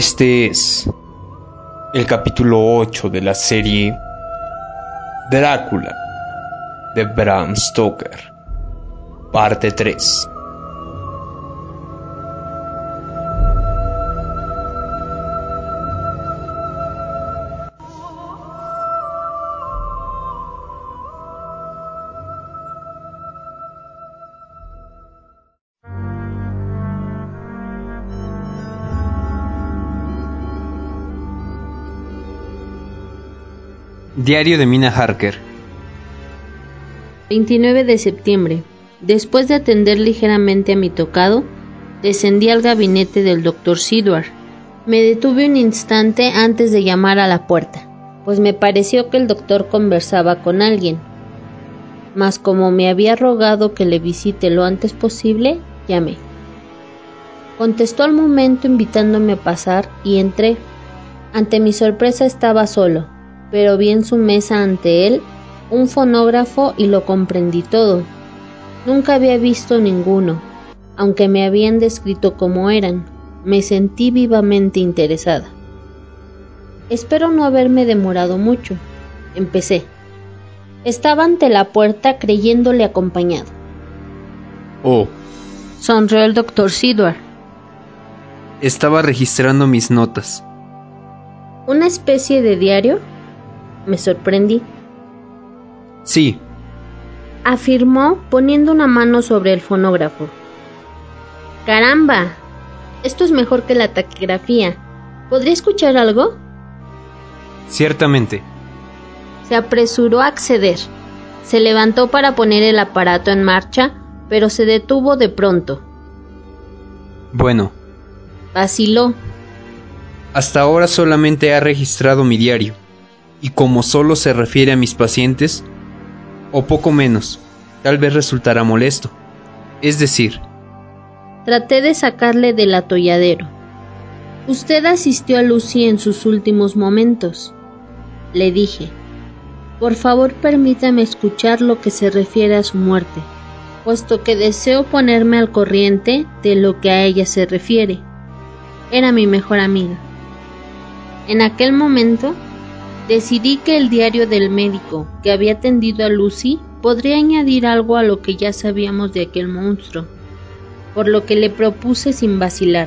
Este es el capítulo 8 de la serie Drácula de Bram Stoker, parte 3. Diario de Mina Harker. 29 de septiembre. Después de atender ligeramente a mi tocado, descendí al gabinete del doctor Sidward. Me detuve un instante antes de llamar a la puerta, pues me pareció que el doctor conversaba con alguien. Mas como me había rogado que le visite lo antes posible, llamé. Contestó al momento invitándome a pasar y entré. Ante mi sorpresa estaba solo, pero vi en su mesa ante él un fonógrafo y lo comprendí todo. Nunca había visto ninguno, aunque me habían descrito cómo eran. Me sentí vivamente interesada. Espero no haberme demorado mucho. Empecé. Estaba ante la puerta creyéndole acompañado. Oh. Sonrió el doctor Sidward. Estaba registrando mis notas. ¿Una especie de diario? Me sorprendí. Sí. Afirmó poniendo una mano sobre el fonógrafo. Caramba. Esto es mejor que la taquigrafía. ¿Podría escuchar algo? Ciertamente. Se apresuró a acceder. Se levantó para poner el aparato en marcha, pero se detuvo de pronto. Bueno. Vaciló. Hasta ahora solamente ha registrado mi diario y como solo se refiere a mis pacientes, o poco menos, tal vez resultará molesto. Es decir, traté de sacarle del atolladero. Usted asistió a Lucy en sus últimos momentos. Le dije, por favor permítame escuchar lo que se refiere a su muerte, puesto que deseo ponerme al corriente de lo que a ella se refiere. Era mi mejor amiga. En aquel momento Decidí que el diario del médico que había atendido a Lucy podría añadir algo a lo que ya sabíamos de aquel monstruo, por lo que le propuse sin vacilar.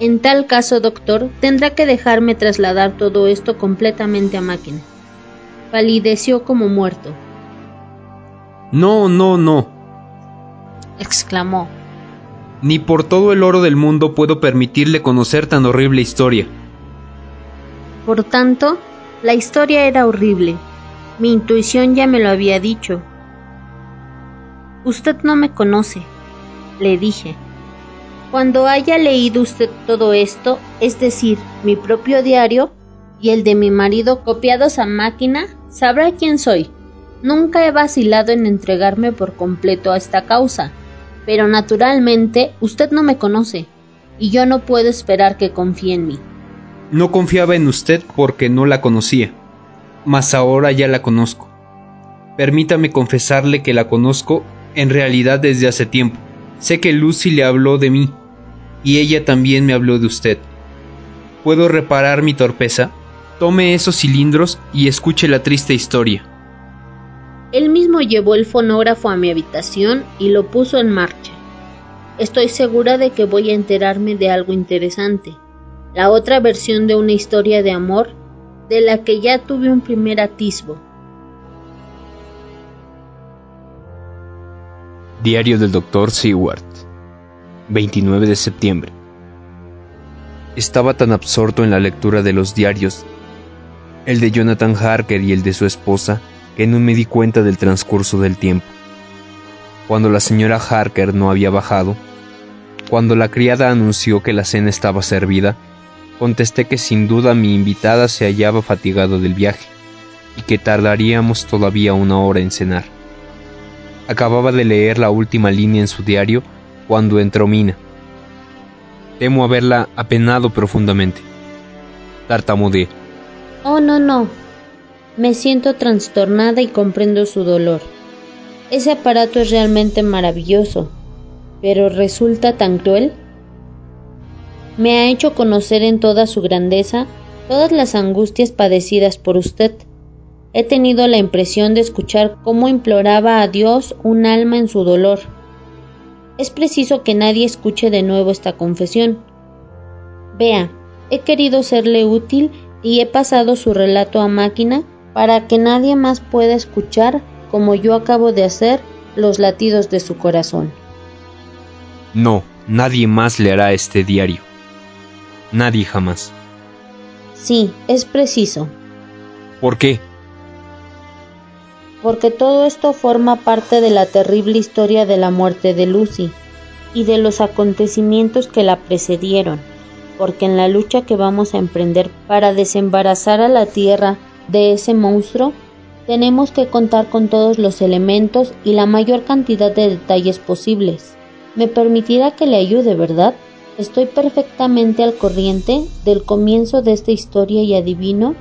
En tal caso, doctor, tendrá que dejarme trasladar todo esto completamente a máquina. Palideció como muerto. No, no, no. exclamó. Ni por todo el oro del mundo puedo permitirle conocer tan horrible historia. Por tanto, la historia era horrible. Mi intuición ya me lo había dicho. Usted no me conoce, le dije. Cuando haya leído usted todo esto, es decir, mi propio diario y el de mi marido copiados a máquina, sabrá quién soy. Nunca he vacilado en entregarme por completo a esta causa, pero naturalmente usted no me conoce, y yo no puedo esperar que confíe en mí. No confiaba en usted porque no la conocía, mas ahora ya la conozco. Permítame confesarle que la conozco en realidad desde hace tiempo. Sé que Lucy le habló de mí, y ella también me habló de usted. ¿Puedo reparar mi torpeza? Tome esos cilindros y escuche la triste historia. Él mismo llevó el fonógrafo a mi habitación y lo puso en marcha. Estoy segura de que voy a enterarme de algo interesante la otra versión de una historia de amor de la que ya tuve un primer atisbo. Diario del Dr. Seward, 29 de septiembre. Estaba tan absorto en la lectura de los diarios, el de Jonathan Harker y el de su esposa, que no me di cuenta del transcurso del tiempo. Cuando la señora Harker no había bajado, cuando la criada anunció que la cena estaba servida, Contesté que sin duda mi invitada se hallaba fatigado del viaje y que tardaríamos todavía una hora en cenar. Acababa de leer la última línea en su diario cuando entró Mina. Temo haberla apenado profundamente. Tartamudeé. Oh, no, no. Me siento trastornada y comprendo su dolor. Ese aparato es realmente maravilloso, pero resulta tan cruel. Me ha hecho conocer en toda su grandeza todas las angustias padecidas por usted. He tenido la impresión de escuchar cómo imploraba a Dios un alma en su dolor. Es preciso que nadie escuche de nuevo esta confesión. Vea, he querido serle útil y he pasado su relato a máquina para que nadie más pueda escuchar, como yo acabo de hacer, los latidos de su corazón. No, nadie más le hará este diario. Nadie jamás. Sí, es preciso. ¿Por qué? Porque todo esto forma parte de la terrible historia de la muerte de Lucy y de los acontecimientos que la precedieron, porque en la lucha que vamos a emprender para desembarazar a la Tierra de ese monstruo, tenemos que contar con todos los elementos y la mayor cantidad de detalles posibles. Me permitirá que le ayude, ¿verdad? Estoy perfectamente al corriente del comienzo de esta historia y adivino,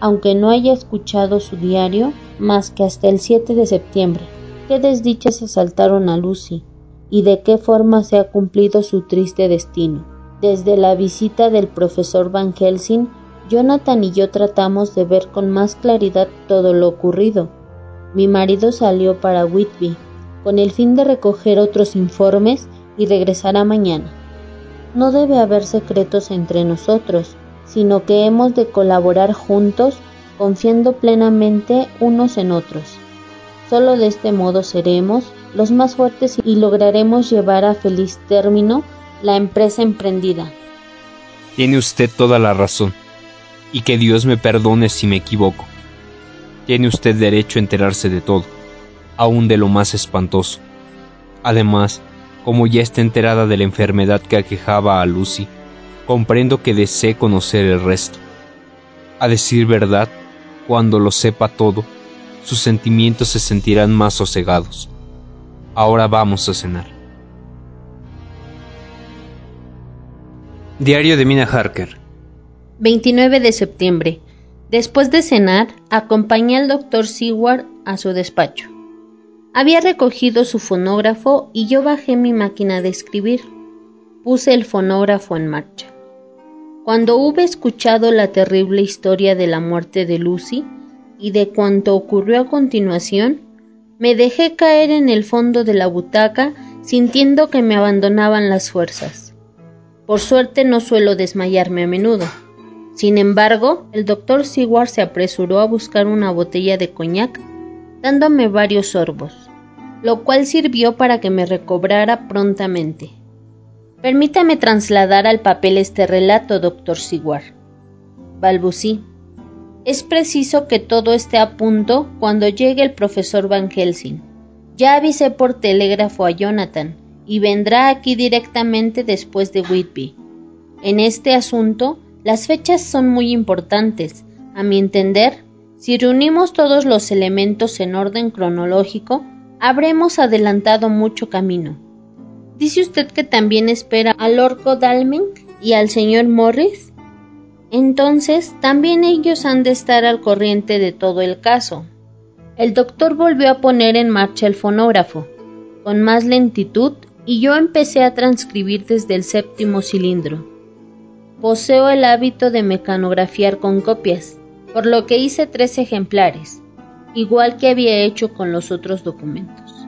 aunque no haya escuchado su diario más que hasta el 7 de septiembre, qué desdichas asaltaron a Lucy y de qué forma se ha cumplido su triste destino. Desde la visita del profesor Van Helsing Jonathan y yo tratamos de ver con más claridad todo lo ocurrido. Mi marido salió para Whitby con el fin de recoger otros informes y regresará mañana. No debe haber secretos entre nosotros, sino que hemos de colaborar juntos, confiando plenamente unos en otros. Solo de este modo seremos los más fuertes y lograremos llevar a feliz término la empresa emprendida. Tiene usted toda la razón y que Dios me perdone si me equivoco. Tiene usted derecho a enterarse de todo, aun de lo más espantoso. Además, como ya está enterada de la enfermedad que aquejaba a Lucy, comprendo que desee conocer el resto. A decir verdad, cuando lo sepa todo, sus sentimientos se sentirán más sosegados. Ahora vamos a cenar. Diario de Mina Harker 29 de septiembre. Después de cenar, acompañé al doctor Seward a su despacho. Había recogido su fonógrafo y yo bajé mi máquina de escribir. Puse el fonógrafo en marcha. Cuando hube escuchado la terrible historia de la muerte de Lucy y de cuanto ocurrió a continuación, me dejé caer en el fondo de la butaca sintiendo que me abandonaban las fuerzas. Por suerte no suelo desmayarme a menudo. Sin embargo, el doctor Seward se apresuró a buscar una botella de coñac, dándome varios sorbos, lo cual sirvió para que me recobrara prontamente. Permítame trasladar al papel este relato, doctor Seward. Balbucí. Es preciso que todo esté a punto cuando llegue el profesor Van Helsing. Ya avisé por telégrafo a Jonathan y vendrá aquí directamente después de Whitby. En este asunto las fechas son muy importantes. A mi entender, si reunimos todos los elementos en orden cronológico, habremos adelantado mucho camino. ¿Dice usted que también espera al Lord Godalming y al señor Morris? Entonces, también ellos han de estar al corriente de todo el caso. El doctor volvió a poner en marcha el fonógrafo, con más lentitud, y yo empecé a transcribir desde el séptimo cilindro. Poseo el hábito de mecanografiar con copias, por lo que hice tres ejemplares, igual que había hecho con los otros documentos.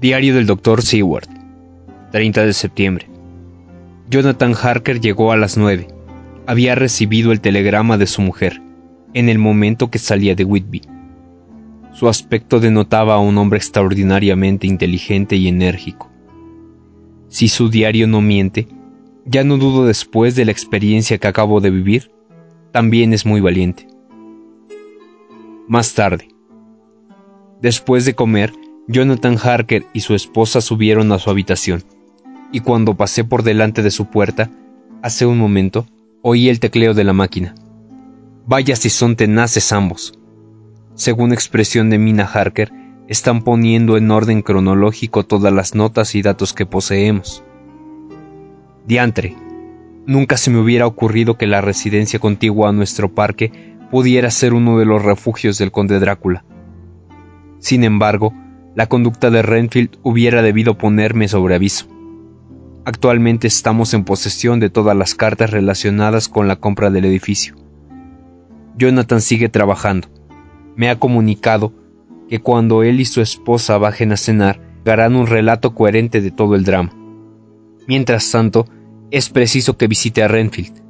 Diario del Dr. Seward, 30 de septiembre. Jonathan Harker llegó a las nueve. Había recibido el telegrama de su mujer, en el momento que salía de Whitby. Su aspecto denotaba a un hombre extraordinariamente inteligente y enérgico. Si su diario no miente, ya no dudo después de la experiencia que acabo de vivir, también es muy valiente. Más tarde. Después de comer, Jonathan Harker y su esposa subieron a su habitación, y cuando pasé por delante de su puerta, hace un momento, oí el tecleo de la máquina. Vaya si son tenaces ambos. Según expresión de Mina Harker, están poniendo en orden cronológico todas las notas y datos que poseemos. Diantre, nunca se me hubiera ocurrido que la residencia contigua a nuestro parque pudiera ser uno de los refugios del conde Drácula. Sin embargo, la conducta de Renfield hubiera debido ponerme sobre aviso. Actualmente estamos en posesión de todas las cartas relacionadas con la compra del edificio. Jonathan sigue trabajando. Me ha comunicado que cuando él y su esposa bajen a cenar, harán un relato coherente de todo el drama. Mientras tanto, es preciso que visite a Renfield,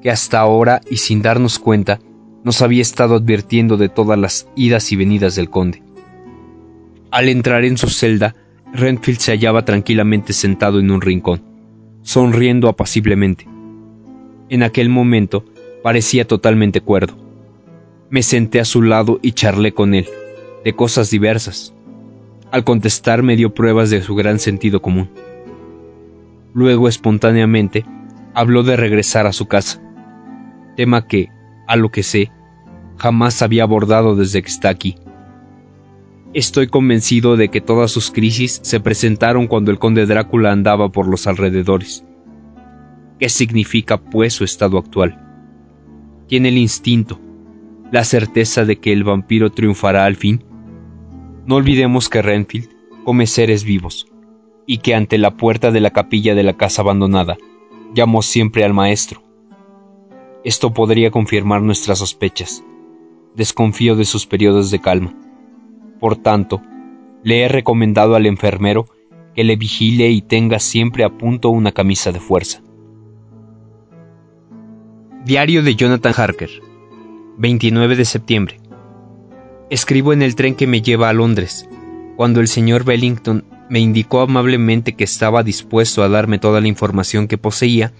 que hasta ahora y sin darnos cuenta, nos había estado advirtiendo de todas las idas y venidas del conde. Al entrar en su celda, Renfield se hallaba tranquilamente sentado en un rincón, sonriendo apaciblemente. En aquel momento parecía totalmente cuerdo. Me senté a su lado y charlé con él, de cosas diversas. Al contestar me dio pruebas de su gran sentido común. Luego, espontáneamente, habló de regresar a su casa, tema que, a lo que sé, jamás había abordado desde que está aquí. Estoy convencido de que todas sus crisis se presentaron cuando el conde Drácula andaba por los alrededores. ¿Qué significa, pues, su estado actual? Tiene el instinto, la certeza de que el vampiro triunfará al fin. No olvidemos que Renfield come seres vivos, y que ante la puerta de la capilla de la casa abandonada llamó siempre al maestro. Esto podría confirmar nuestras sospechas. Desconfío de sus periodos de calma. Por tanto, le he recomendado al enfermero que le vigile y tenga siempre a punto una camisa de fuerza. Diario de Jonathan Harker, 29 de septiembre. Escribo en el tren que me lleva a Londres, cuando el señor Bellington me indicó amablemente que estaba dispuesto a darme toda la información que poseía,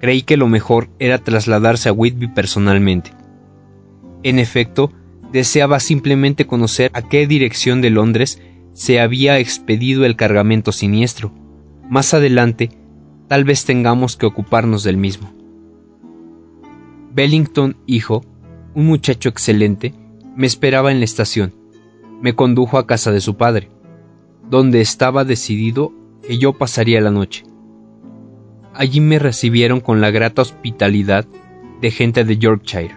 creí que lo mejor era trasladarse a Whitby personalmente. En efecto, deseaba simplemente conocer a qué dirección de Londres se había expedido el cargamento siniestro. Más adelante, tal vez tengamos que ocuparnos del mismo. Bellington, hijo, un muchacho excelente, me esperaba en la estación. Me condujo a casa de su padre, donde estaba decidido que yo pasaría la noche. Allí me recibieron con la grata hospitalidad de gente de Yorkshire,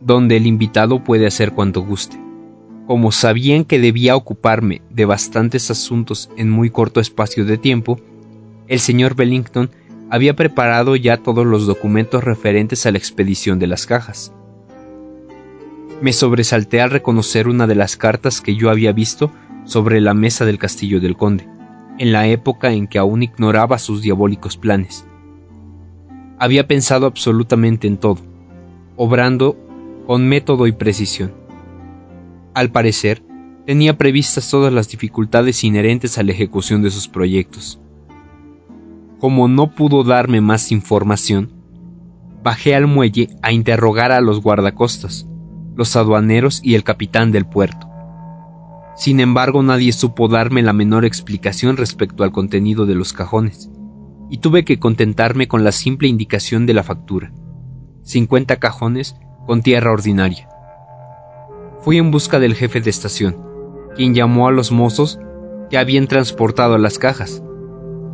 donde el invitado puede hacer cuanto guste. Como sabían que debía ocuparme de bastantes asuntos en muy corto espacio de tiempo, el señor Bellington había preparado ya todos los documentos referentes a la expedición de las cajas. Me sobresalté al reconocer una de las cartas que yo había visto sobre la mesa del castillo del conde, en la época en que aún ignoraba sus diabólicos planes. Había pensado absolutamente en todo, obrando con método y precisión. Al parecer, tenía previstas todas las dificultades inherentes a la ejecución de sus proyectos. Como no pudo darme más información, bajé al muelle a interrogar a los guardacostas, los aduaneros y el capitán del puerto. Sin embargo, nadie supo darme la menor explicación respecto al contenido de los cajones, y tuve que contentarme con la simple indicación de la factura. 50 cajones con tierra ordinaria. Fui en busca del jefe de estación, quien llamó a los mozos que habían transportado las cajas.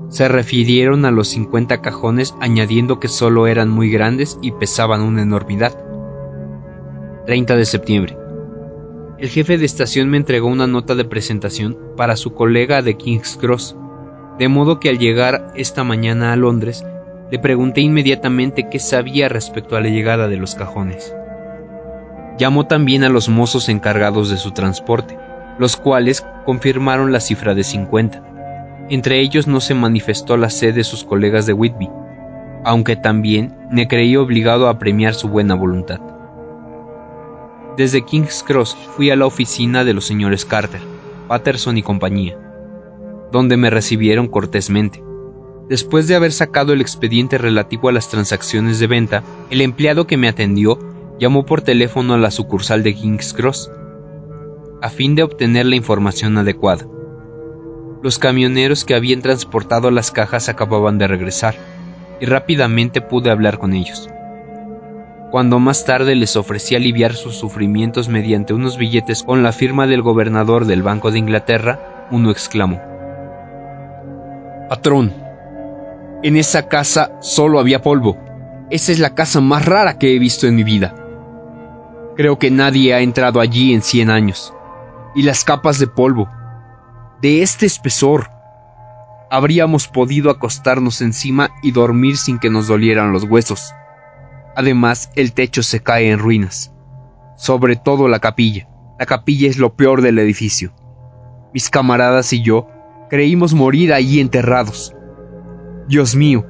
Se refirieron a los 50 cajones añadiendo que solo eran muy grandes y pesaban una enormidad. 30 de septiembre. El jefe de estación me entregó una nota de presentación para su colega de King's Cross, de modo que al llegar esta mañana a Londres le pregunté inmediatamente qué sabía respecto a la llegada de los cajones. Llamó también a los mozos encargados de su transporte, los cuales confirmaron la cifra de 50. Entre ellos no se manifestó la sed de sus colegas de Whitby, aunque también me creí obligado a premiar su buena voluntad. Desde King's Cross fui a la oficina de los señores Carter, Patterson y compañía, donde me recibieron cortésmente. Después de haber sacado el expediente relativo a las transacciones de venta, el empleado que me atendió llamó por teléfono a la sucursal de King's Cross, a fin de obtener la información adecuada. Los camioneros que habían transportado las cajas acababan de regresar, y rápidamente pude hablar con ellos. Cuando más tarde les ofrecí aliviar sus sufrimientos mediante unos billetes con la firma del gobernador del Banco de Inglaterra, uno exclamó, Patrón, en esa casa solo había polvo. Esa es la casa más rara que he visto en mi vida. Creo que nadie ha entrado allí en cien años. Y las capas de polvo, de este espesor, habríamos podido acostarnos encima y dormir sin que nos dolieran los huesos. Además, el techo se cae en ruinas. Sobre todo la capilla. La capilla es lo peor del edificio. Mis camaradas y yo creímos morir allí enterrados. Dios mío,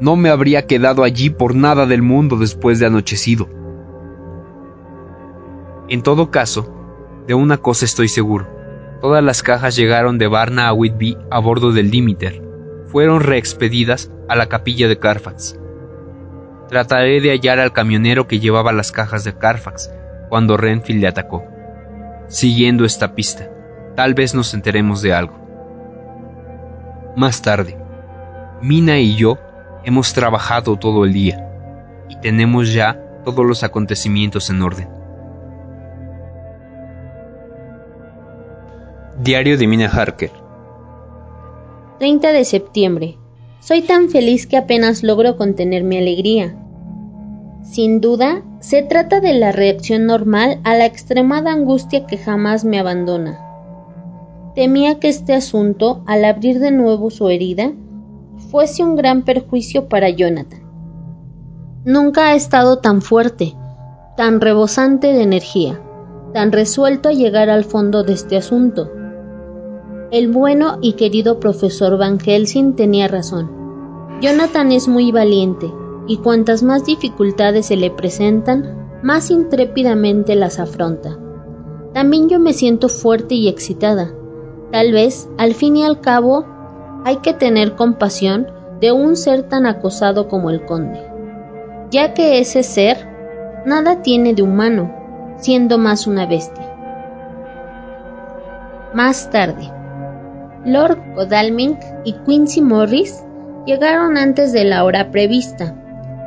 no me habría quedado allí por nada del mundo después de anochecido. En todo caso, de una cosa estoy seguro. Todas las cajas llegaron de Varna a Whitby a bordo del Limiter. Fueron reexpedidas a la capilla de Carfax. Trataré de hallar al camionero que llevaba las cajas de Carfax cuando Renfield le atacó. Siguiendo esta pista, tal vez nos enteremos de algo. Más tarde, Mina y yo hemos trabajado todo el día y tenemos ya todos los acontecimientos en orden. Diario de Mina Harker 30 de septiembre. Soy tan feliz que apenas logro contener mi alegría. Sin duda, se trata de la reacción normal a la extremada angustia que jamás me abandona. Temía que este asunto, al abrir de nuevo su herida, fuese un gran perjuicio para Jonathan. Nunca ha estado tan fuerte, tan rebosante de energía, tan resuelto a llegar al fondo de este asunto. El bueno y querido profesor Van Helsing tenía razón. Jonathan es muy valiente, y cuantas más dificultades se le presentan, más intrépidamente las afronta. También yo me siento fuerte y excitada. Tal vez, al fin y al cabo, hay que tener compasión de un ser tan acosado como el conde, ya que ese ser nada tiene de humano, siendo más una bestia. Más tarde, Lord Godalming y Quincy Morris llegaron antes de la hora prevista.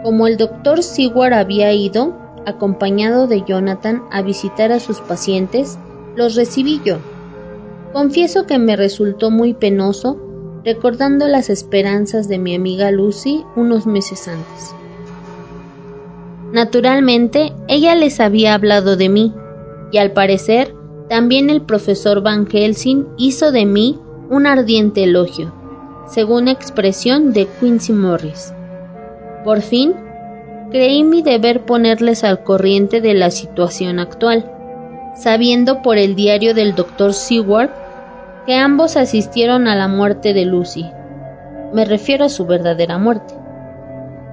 Como el doctor Seward había ido, acompañado de Jonathan, a visitar a sus pacientes, los recibí yo. Confieso que me resultó muy penoso recordando las esperanzas de mi amiga Lucy unos meses antes. Naturalmente, ella les había hablado de mí, y al parecer, también el profesor Van Helsing hizo de mí un ardiente elogio, según expresión de Quincy Morris. Por fin, creí mi deber ponerles al corriente de la situación actual, sabiendo por el diario del Dr. Seward que ambos asistieron a la muerte de Lucy. Me refiero a su verdadera muerte.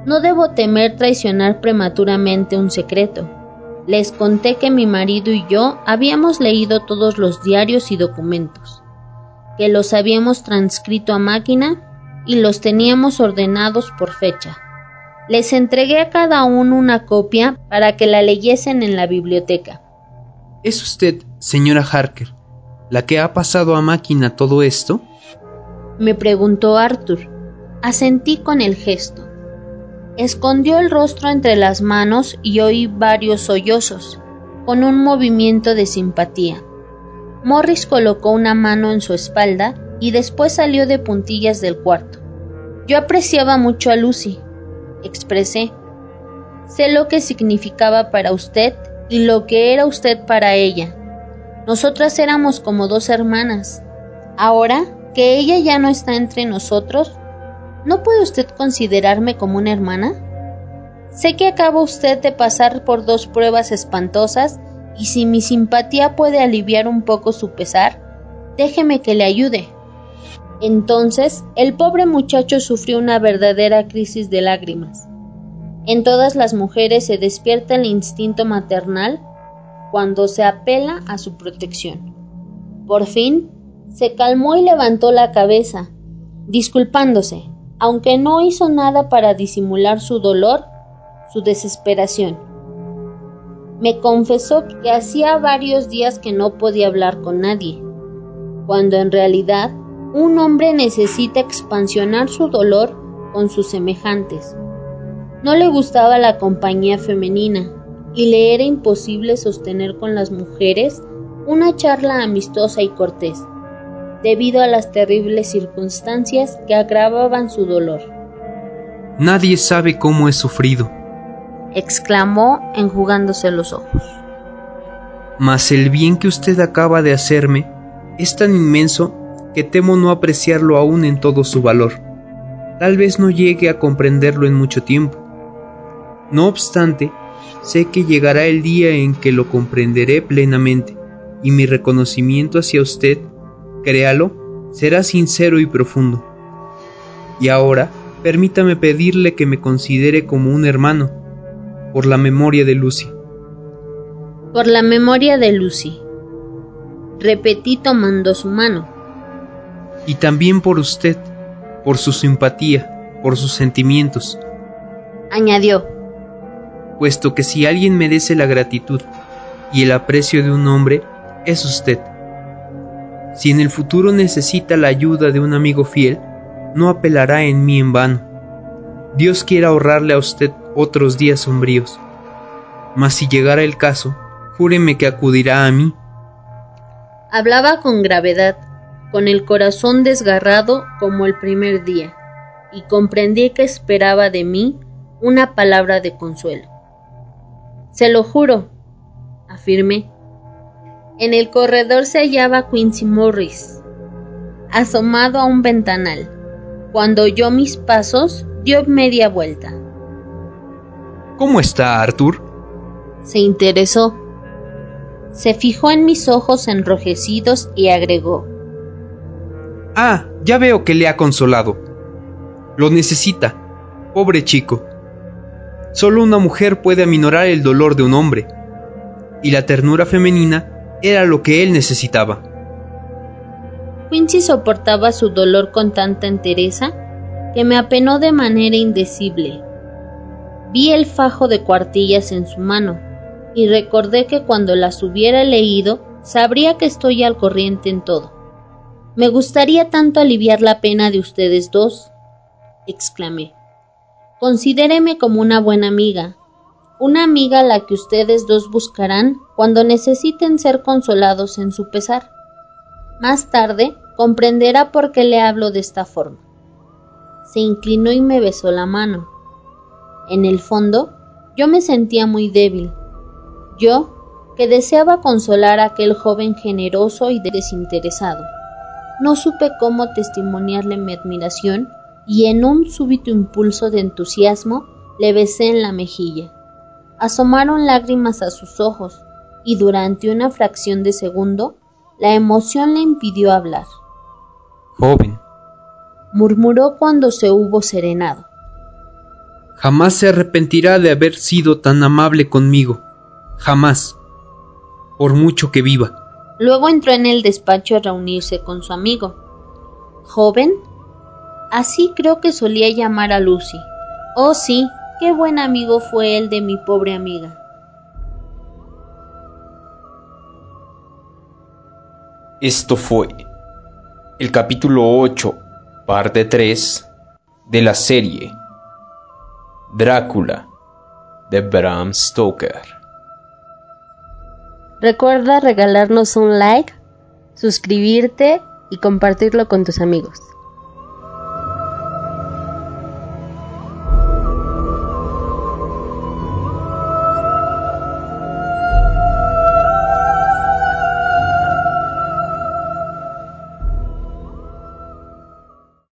No debo temer traicionar prematuramente un secreto. Les conté que mi marido y yo habíamos leído todos los diarios y documentos, que los habíamos transcrito a máquina y los teníamos ordenados por fecha. Les entregué a cada uno una copia para que la leyesen en la biblioteca. ¿Es usted, señora Harker, la que ha pasado a máquina todo esto? Me preguntó Arthur. Asentí con el gesto. Escondió el rostro entre las manos y oí varios sollozos, con un movimiento de simpatía. Morris colocó una mano en su espalda y después salió de puntillas del cuarto. Yo apreciaba mucho a Lucy, expresé. Sé lo que significaba para usted y lo que era usted para ella. Nosotras éramos como dos hermanas. Ahora que ella ya no está entre nosotros, ¿no puede usted considerarme como una hermana? Sé que acaba usted de pasar por dos pruebas espantosas y si mi simpatía puede aliviar un poco su pesar, déjeme que le ayude. Entonces, el pobre muchacho sufrió una verdadera crisis de lágrimas. En todas las mujeres se despierta el instinto maternal cuando se apela a su protección. Por fin, se calmó y levantó la cabeza, disculpándose, aunque no hizo nada para disimular su dolor, su desesperación. Me confesó que hacía varios días que no podía hablar con nadie, cuando en realidad un hombre necesita expansionar su dolor con sus semejantes. No le gustaba la compañía femenina, y le era imposible sostener con las mujeres una charla amistosa y cortés, debido a las terribles circunstancias que agravaban su dolor. Nadie sabe cómo he sufrido, exclamó enjugándose los ojos. Mas el bien que usted acaba de hacerme es tan inmenso que temo no apreciarlo aún en todo su valor. Tal vez no llegue a comprenderlo en mucho tiempo. No obstante, sé que llegará el día en que lo comprenderé plenamente, y mi reconocimiento hacia usted, créalo, será sincero y profundo. Y ahora, permítame pedirle que me considere como un hermano, por la memoria de Lucy. Por la memoria de Lucy. Repetí tomando su mano. Y también por usted, por su simpatía, por sus sentimientos. Añadió. Puesto que si alguien merece la gratitud y el aprecio de un hombre, es usted. Si en el futuro necesita la ayuda de un amigo fiel, no apelará en mí en vano. Dios quiera ahorrarle a usted otros días sombríos. Mas si llegara el caso, júreme que acudirá a mí. Hablaba con gravedad, con el corazón desgarrado como el primer día, y comprendí que esperaba de mí una palabra de consuelo. Se lo juro, afirmé. En el corredor se hallaba Quincy Morris, asomado a un ventanal. Cuando oyó mis pasos, dio media vuelta. ¿Cómo está Arthur? Se interesó. Se fijó en mis ojos enrojecidos y agregó. Ah, ya veo que le ha consolado. Lo necesita. Pobre chico. Solo una mujer puede aminorar el dolor de un hombre. Y la ternura femenina era lo que él necesitaba. Quincy soportaba su dolor con tanta entereza que me apenó de manera indecible. Vi el fajo de cuartillas en su mano y recordé que cuando las hubiera leído sabría que estoy al corriente en todo. Me gustaría tanto aliviar la pena de ustedes dos, exclamé. Considéreme como una buena amiga, una amiga a la que ustedes dos buscarán cuando necesiten ser consolados en su pesar. Más tarde comprenderá por qué le hablo de esta forma. Se inclinó y me besó la mano. En el fondo, yo me sentía muy débil. Yo, que deseaba consolar a aquel joven generoso y desinteresado. No supe cómo testimoniarle mi admiración y en un súbito impulso de entusiasmo le besé en la mejilla. Asomaron lágrimas a sus ojos y durante una fracción de segundo la emoción le impidió hablar. Joven, murmuró cuando se hubo serenado. Jamás se arrepentirá de haber sido tan amable conmigo. Jamás. Por mucho que viva. Luego entró en el despacho a reunirse con su amigo. ¿Joven? Así creo que solía llamar a Lucy. Oh sí, qué buen amigo fue él de mi pobre amiga. Esto fue el capítulo 8, parte 3 de la serie Drácula de Bram Stoker. Recuerda regalarnos un like, suscribirte y compartirlo con tus amigos.